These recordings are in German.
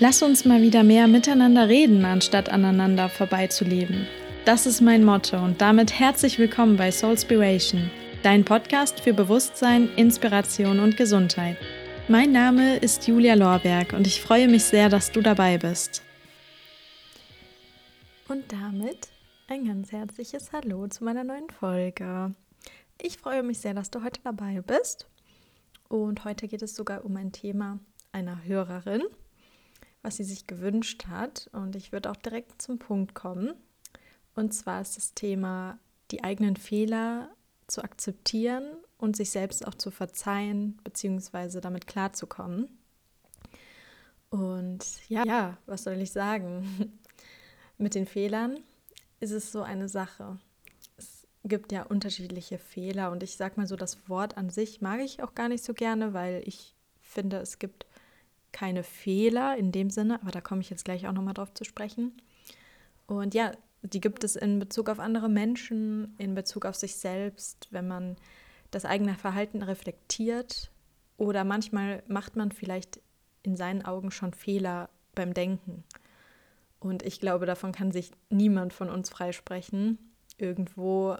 Lass uns mal wieder mehr miteinander reden, anstatt aneinander vorbeizuleben. Das ist mein Motto und damit herzlich willkommen bei Soulspiration, dein Podcast für Bewusstsein, Inspiration und Gesundheit. Mein Name ist Julia Lorberg und ich freue mich sehr, dass du dabei bist. Und damit ein ganz herzliches Hallo zu meiner neuen Folge. Ich freue mich sehr, dass du heute dabei bist. Und heute geht es sogar um ein Thema einer Hörerin was sie sich gewünscht hat. Und ich würde auch direkt zum Punkt kommen. Und zwar ist das Thema, die eigenen Fehler zu akzeptieren und sich selbst auch zu verzeihen, beziehungsweise damit klarzukommen. Und ja, ja, was soll ich sagen? Mit den Fehlern ist es so eine Sache. Es gibt ja unterschiedliche Fehler und ich sage mal so, das Wort an sich mag ich auch gar nicht so gerne, weil ich finde, es gibt keine Fehler in dem Sinne, aber da komme ich jetzt gleich auch nochmal drauf zu sprechen. Und ja, die gibt es in Bezug auf andere Menschen, in Bezug auf sich selbst, wenn man das eigene Verhalten reflektiert oder manchmal macht man vielleicht in seinen Augen schon Fehler beim Denken. Und ich glaube, davon kann sich niemand von uns freisprechen. Irgendwo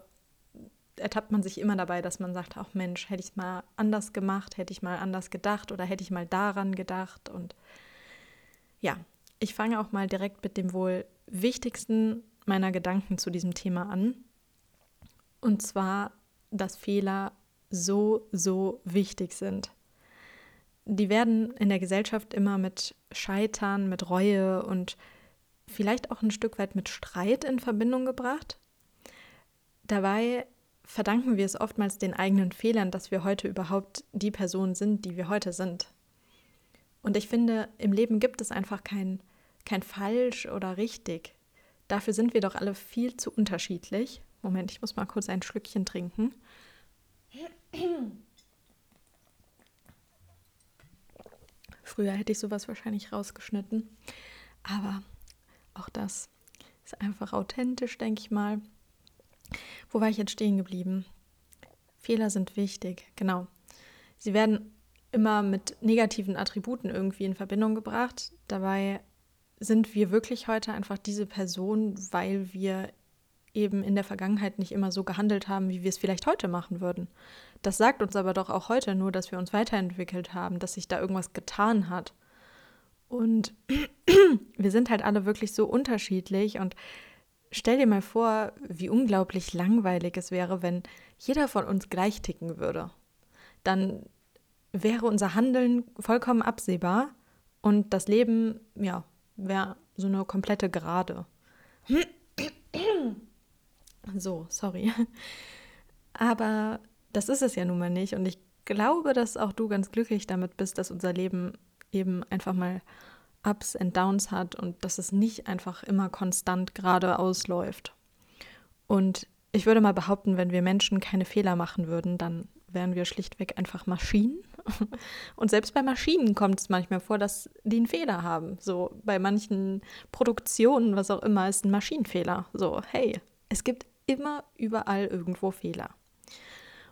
ertappt man sich immer dabei, dass man sagt, ach Mensch, hätte ich es mal anders gemacht, hätte ich mal anders gedacht oder hätte ich mal daran gedacht. Und ja, ich fange auch mal direkt mit dem wohl wichtigsten meiner Gedanken zu diesem Thema an. Und zwar, dass Fehler so, so wichtig sind. Die werden in der Gesellschaft immer mit Scheitern, mit Reue und vielleicht auch ein Stück weit mit Streit in Verbindung gebracht. Dabei verdanken wir es oftmals den eigenen Fehlern, dass wir heute überhaupt die Person sind, die wir heute sind. Und ich finde, im Leben gibt es einfach kein, kein falsch oder richtig. Dafür sind wir doch alle viel zu unterschiedlich. Moment, ich muss mal kurz ein Schlückchen trinken. Früher hätte ich sowas wahrscheinlich rausgeschnitten. Aber auch das ist einfach authentisch, denke ich mal. Wo war ich jetzt stehen geblieben? Fehler sind wichtig, genau. Sie werden immer mit negativen Attributen irgendwie in Verbindung gebracht. Dabei sind wir wirklich heute einfach diese Person, weil wir eben in der Vergangenheit nicht immer so gehandelt haben, wie wir es vielleicht heute machen würden. Das sagt uns aber doch auch heute nur, dass wir uns weiterentwickelt haben, dass sich da irgendwas getan hat. Und wir sind halt alle wirklich so unterschiedlich und Stell dir mal vor, wie unglaublich langweilig es wäre, wenn jeder von uns gleich ticken würde. Dann wäre unser Handeln vollkommen absehbar und das Leben, ja, wäre so eine komplette Gerade. So, sorry. Aber das ist es ja nun mal nicht und ich glaube, dass auch du ganz glücklich damit bist, dass unser Leben eben einfach mal Ups und Downs hat und dass es nicht einfach immer konstant geradeaus läuft. Und ich würde mal behaupten, wenn wir Menschen keine Fehler machen würden, dann wären wir schlichtweg einfach Maschinen. Und selbst bei Maschinen kommt es manchmal vor, dass die einen Fehler haben. So bei manchen Produktionen, was auch immer, ist ein Maschinenfehler. So, hey, es gibt immer überall irgendwo Fehler.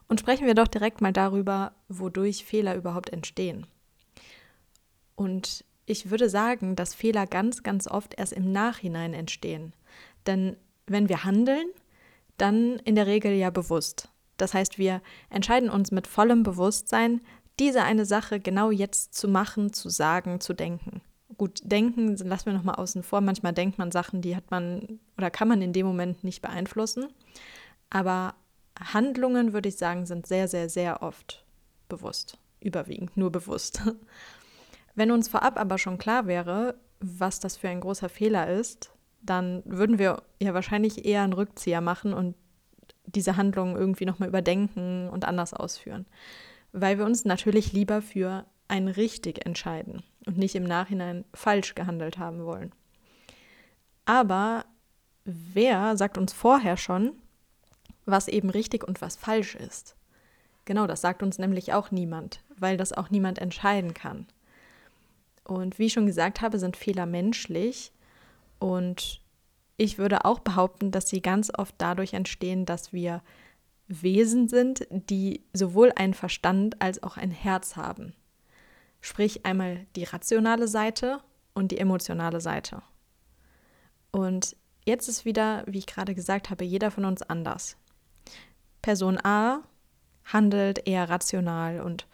Und sprechen wir doch direkt mal darüber, wodurch Fehler überhaupt entstehen. Und ich würde sagen, dass Fehler ganz, ganz oft erst im Nachhinein entstehen. Denn wenn wir handeln, dann in der Regel ja bewusst. Das heißt, wir entscheiden uns mit vollem Bewusstsein, diese eine Sache genau jetzt zu machen, zu sagen, zu denken. Gut, denken lassen wir nochmal außen vor. Manchmal denkt man Sachen, die hat man oder kann man in dem Moment nicht beeinflussen. Aber Handlungen, würde ich sagen, sind sehr, sehr, sehr oft bewusst. Überwiegend nur bewusst. Wenn uns vorab aber schon klar wäre, was das für ein großer Fehler ist, dann würden wir ja wahrscheinlich eher einen Rückzieher machen und diese Handlung irgendwie nochmal überdenken und anders ausführen. Weil wir uns natürlich lieber für ein richtig entscheiden und nicht im Nachhinein falsch gehandelt haben wollen. Aber wer sagt uns vorher schon, was eben richtig und was falsch ist? Genau, das sagt uns nämlich auch niemand, weil das auch niemand entscheiden kann. Und wie ich schon gesagt habe, sind Fehler menschlich. Und ich würde auch behaupten, dass sie ganz oft dadurch entstehen, dass wir Wesen sind, die sowohl einen Verstand als auch ein Herz haben. Sprich einmal die rationale Seite und die emotionale Seite. Und jetzt ist wieder, wie ich gerade gesagt habe, jeder von uns anders. Person A handelt eher rational und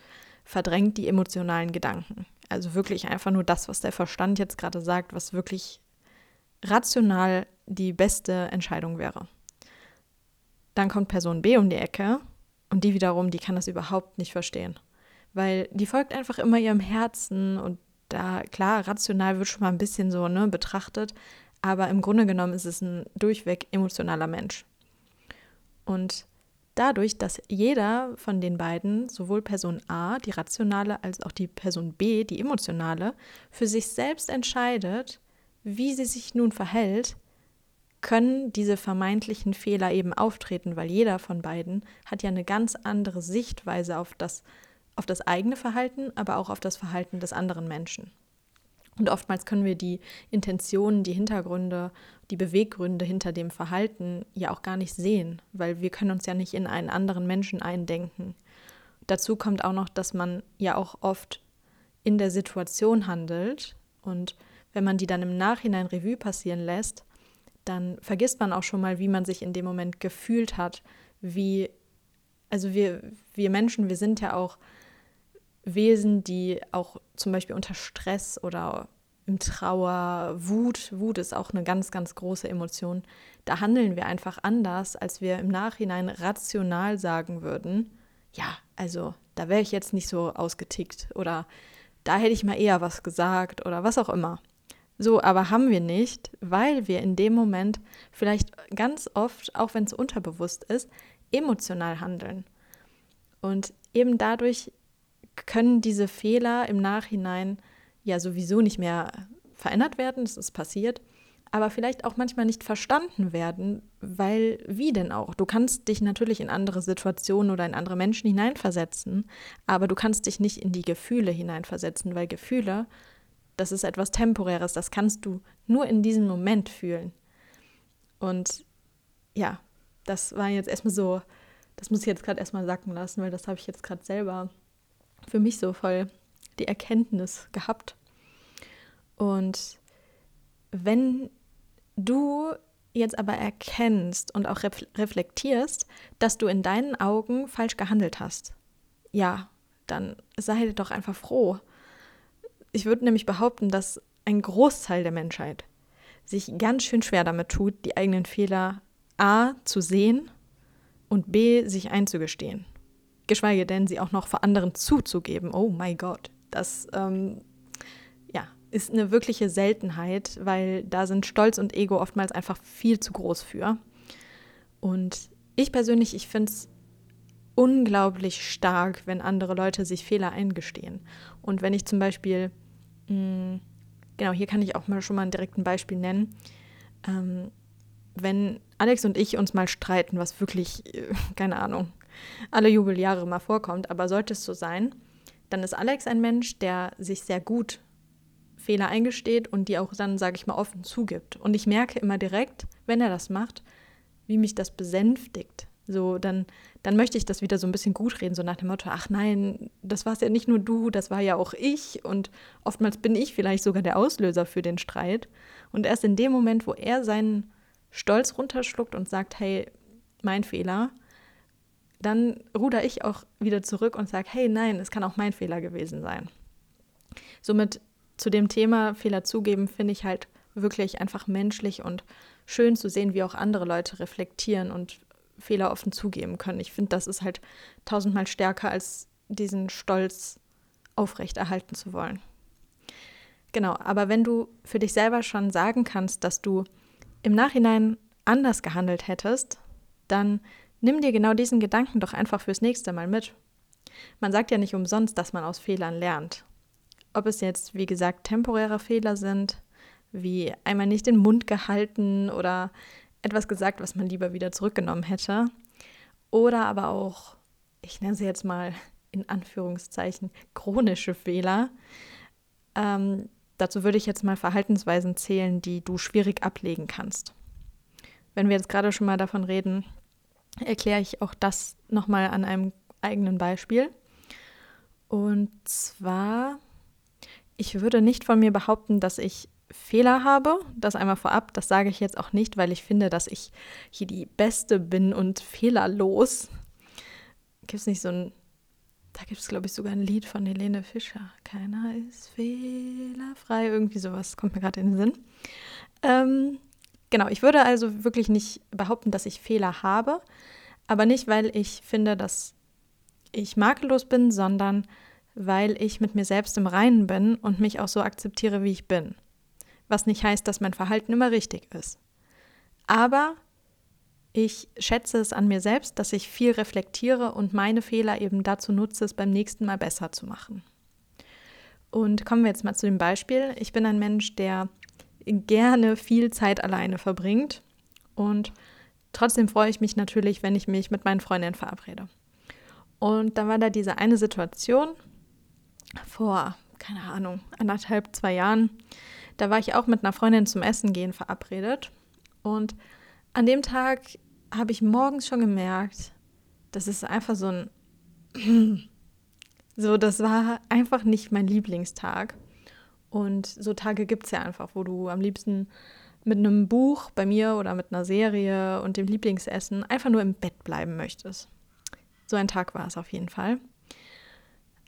verdrängt die emotionalen Gedanken. Also wirklich einfach nur das, was der Verstand jetzt gerade sagt, was wirklich rational die beste Entscheidung wäre. Dann kommt Person B um die Ecke und die wiederum, die kann das überhaupt nicht verstehen, weil die folgt einfach immer ihrem Herzen und da klar rational wird schon mal ein bisschen so ne, betrachtet, aber im Grunde genommen ist es ein durchweg emotionaler Mensch. Und dadurch, dass jeder von den beiden, sowohl Person A, die rationale, als auch die Person B, die emotionale, für sich selbst entscheidet, wie sie sich nun verhält, können diese vermeintlichen Fehler eben auftreten, weil jeder von beiden hat ja eine ganz andere Sichtweise auf das, auf das eigene Verhalten, aber auch auf das Verhalten des anderen Menschen. Und oftmals können wir die Intentionen, die Hintergründe, die Beweggründe hinter dem Verhalten ja auch gar nicht sehen, weil wir können uns ja nicht in einen anderen Menschen eindenken. Dazu kommt auch noch, dass man ja auch oft in der Situation handelt und wenn man die dann im Nachhinein Revue passieren lässt, dann vergisst man auch schon mal, wie man sich in dem Moment gefühlt hat, wie, also wir, wir Menschen, wir sind ja auch Wesen, die auch zum Beispiel unter Stress oder im Trauer, Wut, Wut ist auch eine ganz, ganz große Emotion. Da handeln wir einfach anders, als wir im Nachhinein rational sagen würden, ja, also da wäre ich jetzt nicht so ausgetickt oder da hätte ich mal eher was gesagt oder was auch immer. So, aber haben wir nicht, weil wir in dem Moment vielleicht ganz oft, auch wenn es unterbewusst ist, emotional handeln. Und eben dadurch können diese Fehler im Nachhinein ja sowieso nicht mehr verändert werden, das ist passiert, aber vielleicht auch manchmal nicht verstanden werden, weil wie denn auch? Du kannst dich natürlich in andere Situationen oder in andere Menschen hineinversetzen, aber du kannst dich nicht in die Gefühle hineinversetzen, weil Gefühle das ist etwas Temporäres, das kannst du nur in diesem Moment fühlen. Und ja, das war jetzt erstmal so, das muss ich jetzt gerade erstmal sacken lassen, weil das habe ich jetzt gerade selber für mich so voll die Erkenntnis gehabt. Und wenn du jetzt aber erkennst und auch reflektierst, dass du in deinen Augen falsch gehandelt hast, ja, dann sei doch einfach froh, ich würde nämlich behaupten, dass ein Großteil der Menschheit sich ganz schön schwer damit tut, die eigenen Fehler A zu sehen und B sich einzugestehen. Geschweige denn, sie auch noch vor anderen zuzugeben. Oh mein Gott, das ähm, ja, ist eine wirkliche Seltenheit, weil da sind Stolz und Ego oftmals einfach viel zu groß für. Und ich persönlich, ich finde es unglaublich stark, wenn andere Leute sich Fehler eingestehen. Und wenn ich zum Beispiel, mh, mm, genau, hier kann ich auch mal schon mal ein direkten Beispiel nennen, ähm, wenn Alex und ich uns mal streiten, was wirklich, äh, keine Ahnung, alle Jubeljahre mal vorkommt, aber sollte es so sein, dann ist Alex ein Mensch, der sich sehr gut Fehler eingesteht und die auch dann, sage ich mal, offen zugibt. Und ich merke immer direkt, wenn er das macht, wie mich das besänftigt. So, dann, dann möchte ich das wieder so ein bisschen gut reden, so nach dem Motto, ach nein, das war es ja nicht nur du, das war ja auch ich. Und oftmals bin ich vielleicht sogar der Auslöser für den Streit. Und erst in dem Moment, wo er seinen Stolz runterschluckt und sagt, hey, mein Fehler, dann ruder ich auch wieder zurück und sage, hey, nein, es kann auch mein Fehler gewesen sein. Somit zu dem Thema Fehler zugeben, finde ich halt wirklich einfach menschlich und schön zu sehen, wie auch andere Leute reflektieren und Fehler offen zugeben können. Ich finde, das ist halt tausendmal stärker, als diesen Stolz aufrechterhalten zu wollen. Genau, aber wenn du für dich selber schon sagen kannst, dass du im Nachhinein anders gehandelt hättest, dann nimm dir genau diesen Gedanken doch einfach fürs nächste Mal mit. Man sagt ja nicht umsonst, dass man aus Fehlern lernt. Ob es jetzt, wie gesagt, temporäre Fehler sind, wie einmal nicht den Mund gehalten oder etwas gesagt, was man lieber wieder zurückgenommen hätte. Oder aber auch, ich nenne sie jetzt mal in Anführungszeichen, chronische Fehler. Ähm, dazu würde ich jetzt mal Verhaltensweisen zählen, die du schwierig ablegen kannst. Wenn wir jetzt gerade schon mal davon reden, erkläre ich auch das nochmal an einem eigenen Beispiel. Und zwar ich würde nicht von mir behaupten, dass ich Fehler habe. Das einmal vorab. Das sage ich jetzt auch nicht, weil ich finde, dass ich hier die Beste bin und fehlerlos. Gibt es nicht so ein. Da gibt es, glaube ich, sogar ein Lied von Helene Fischer. Keiner ist fehlerfrei. Irgendwie sowas kommt mir gerade in den Sinn. Ähm, genau, ich würde also wirklich nicht behaupten, dass ich Fehler habe. Aber nicht, weil ich finde, dass ich makellos bin, sondern weil ich mit mir selbst im Reinen bin und mich auch so akzeptiere, wie ich bin was nicht heißt, dass mein Verhalten immer richtig ist. Aber ich schätze es an mir selbst, dass ich viel reflektiere und meine Fehler eben dazu nutze, es beim nächsten Mal besser zu machen. Und kommen wir jetzt mal zu dem Beispiel. Ich bin ein Mensch, der gerne viel Zeit alleine verbringt und trotzdem freue ich mich natürlich, wenn ich mich mit meinen Freundinnen verabrede. Und dann war da diese eine Situation vor, keine Ahnung, anderthalb, zwei Jahren, da war ich auch mit einer Freundin zum Essen gehen verabredet. Und an dem Tag habe ich morgens schon gemerkt, das ist einfach so ein. so, das war einfach nicht mein Lieblingstag. Und so Tage gibt es ja einfach, wo du am liebsten mit einem Buch bei mir oder mit einer Serie und dem Lieblingsessen einfach nur im Bett bleiben möchtest. So ein Tag war es auf jeden Fall.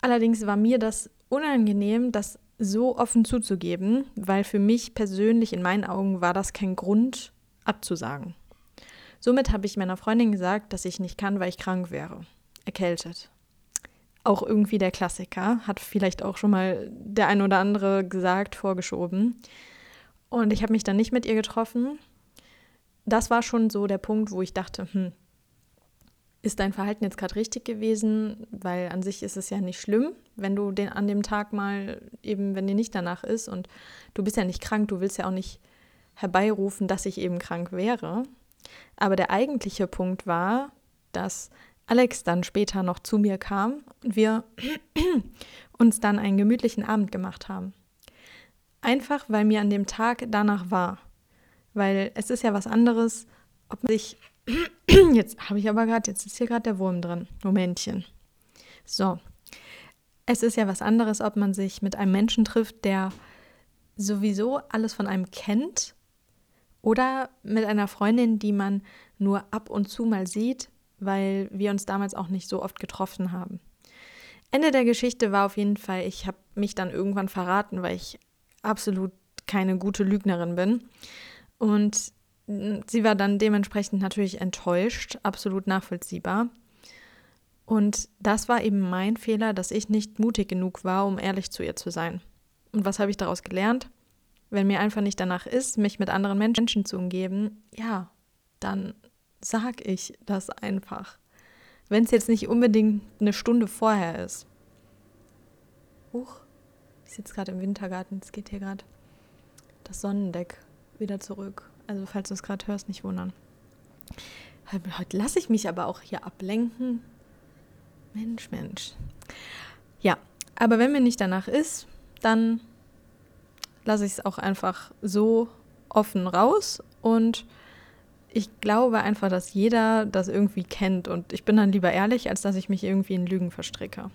Allerdings war mir das unangenehm, dass so offen zuzugeben, weil für mich persönlich in meinen Augen war das kein Grund abzusagen. Somit habe ich meiner Freundin gesagt, dass ich nicht kann, weil ich krank wäre, erkältet. Auch irgendwie der Klassiker, hat vielleicht auch schon mal der ein oder andere gesagt, vorgeschoben. Und ich habe mich dann nicht mit ihr getroffen. Das war schon so der Punkt, wo ich dachte, hm, ist dein Verhalten jetzt gerade richtig gewesen? Weil an sich ist es ja nicht schlimm, wenn du den an dem Tag mal eben, wenn dir nicht danach ist und du bist ja nicht krank, du willst ja auch nicht herbeirufen, dass ich eben krank wäre. Aber der eigentliche Punkt war, dass Alex dann später noch zu mir kam und wir uns dann einen gemütlichen Abend gemacht haben. Einfach, weil mir an dem Tag danach war. Weil es ist ja was anderes, ob man sich Jetzt habe ich aber gerade, jetzt ist hier gerade der Wurm drin. Momentchen. So. Es ist ja was anderes, ob man sich mit einem Menschen trifft, der sowieso alles von einem kennt oder mit einer Freundin, die man nur ab und zu mal sieht, weil wir uns damals auch nicht so oft getroffen haben. Ende der Geschichte war auf jeden Fall, ich habe mich dann irgendwann verraten, weil ich absolut keine gute Lügnerin bin. Und sie war dann dementsprechend natürlich enttäuscht, absolut nachvollziehbar. Und das war eben mein Fehler, dass ich nicht mutig genug war, um ehrlich zu ihr zu sein. Und was habe ich daraus gelernt? Wenn mir einfach nicht danach ist, mich mit anderen Menschen zu umgeben, ja, dann sag ich das einfach. Wenn es jetzt nicht unbedingt eine Stunde vorher ist. Huch, ich sitze gerade im Wintergarten, es geht hier gerade das Sonnendeck wieder zurück. Also falls du es gerade hörst, nicht wundern. Heute lasse ich mich aber auch hier ablenken. Mensch, Mensch. Ja, aber wenn mir nicht danach ist, dann lasse ich es auch einfach so offen raus und ich glaube einfach, dass jeder das irgendwie kennt und ich bin dann lieber ehrlich, als dass ich mich irgendwie in Lügen verstricke.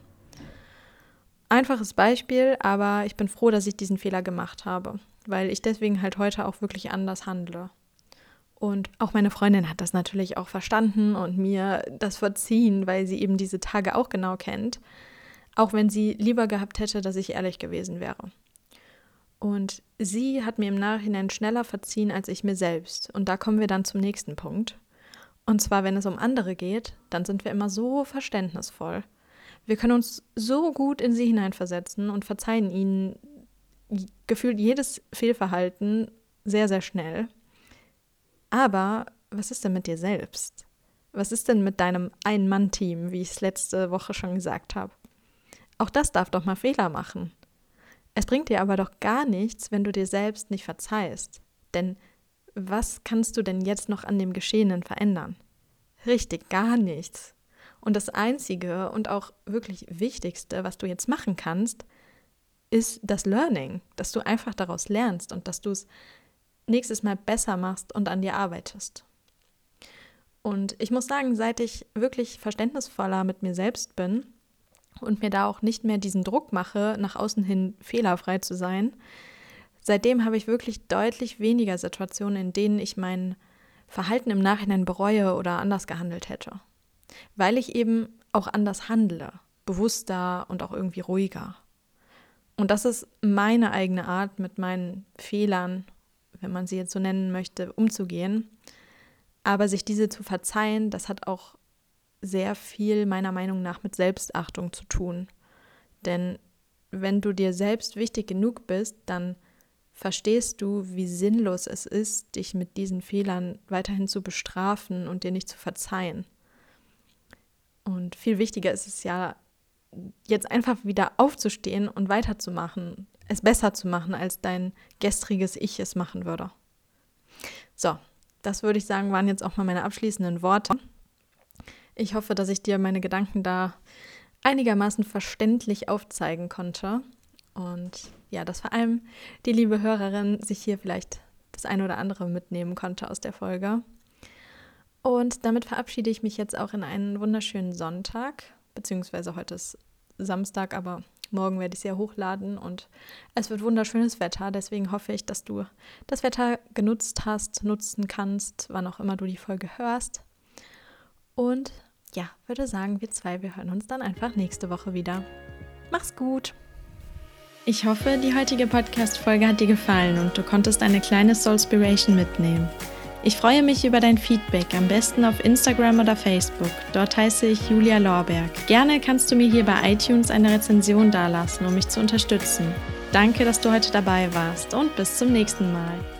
Einfaches Beispiel, aber ich bin froh, dass ich diesen Fehler gemacht habe weil ich deswegen halt heute auch wirklich anders handle. Und auch meine Freundin hat das natürlich auch verstanden und mir das verziehen, weil sie eben diese Tage auch genau kennt, auch wenn sie lieber gehabt hätte, dass ich ehrlich gewesen wäre. Und sie hat mir im Nachhinein schneller verziehen als ich mir selbst. Und da kommen wir dann zum nächsten Punkt. Und zwar, wenn es um andere geht, dann sind wir immer so verständnisvoll. Wir können uns so gut in sie hineinversetzen und verzeihen ihnen gefühlt jedes Fehlverhalten sehr, sehr schnell. Aber was ist denn mit dir selbst? Was ist denn mit deinem Ein-Mann-Team, wie ich es letzte Woche schon gesagt habe? Auch das darf doch mal Fehler machen. Es bringt dir aber doch gar nichts, wenn du dir selbst nicht verzeihst. Denn was kannst du denn jetzt noch an dem Geschehenen verändern? Richtig, gar nichts. Und das Einzige und auch wirklich Wichtigste, was du jetzt machen kannst, ist das Learning, dass du einfach daraus lernst und dass du es nächstes Mal besser machst und an dir arbeitest. Und ich muss sagen, seit ich wirklich verständnisvoller mit mir selbst bin und mir da auch nicht mehr diesen Druck mache, nach außen hin fehlerfrei zu sein, seitdem habe ich wirklich deutlich weniger Situationen, in denen ich mein Verhalten im Nachhinein bereue oder anders gehandelt hätte. Weil ich eben auch anders handle, bewusster und auch irgendwie ruhiger. Und das ist meine eigene Art, mit meinen Fehlern, wenn man sie jetzt so nennen möchte, umzugehen. Aber sich diese zu verzeihen, das hat auch sehr viel meiner Meinung nach mit Selbstachtung zu tun. Denn wenn du dir selbst wichtig genug bist, dann verstehst du, wie sinnlos es ist, dich mit diesen Fehlern weiterhin zu bestrafen und dir nicht zu verzeihen. Und viel wichtiger ist es ja, jetzt einfach wieder aufzustehen und weiterzumachen, es besser zu machen, als dein gestriges Ich es machen würde. So, das würde ich sagen, waren jetzt auch mal meine abschließenden Worte. Ich hoffe, dass ich dir meine Gedanken da einigermaßen verständlich aufzeigen konnte. Und ja, dass vor allem die liebe Hörerin sich hier vielleicht das eine oder andere mitnehmen konnte aus der Folge. Und damit verabschiede ich mich jetzt auch in einen wunderschönen Sonntag, beziehungsweise heute ist Samstag, aber morgen werde ich sie ja hochladen und es wird wunderschönes Wetter. Deswegen hoffe ich, dass du das Wetter genutzt hast, nutzen kannst, wann auch immer du die Folge hörst. Und ja, würde sagen, wir zwei, wir hören uns dann einfach nächste Woche wieder. Mach's gut! Ich hoffe, die heutige Podcast-Folge hat dir gefallen und du konntest eine kleine Soulspiration mitnehmen. Ich freue mich über dein Feedback, am besten auf Instagram oder Facebook. Dort heiße ich Julia Lorberg. Gerne kannst du mir hier bei iTunes eine Rezension dalassen, um mich zu unterstützen. Danke, dass du heute dabei warst und bis zum nächsten Mal.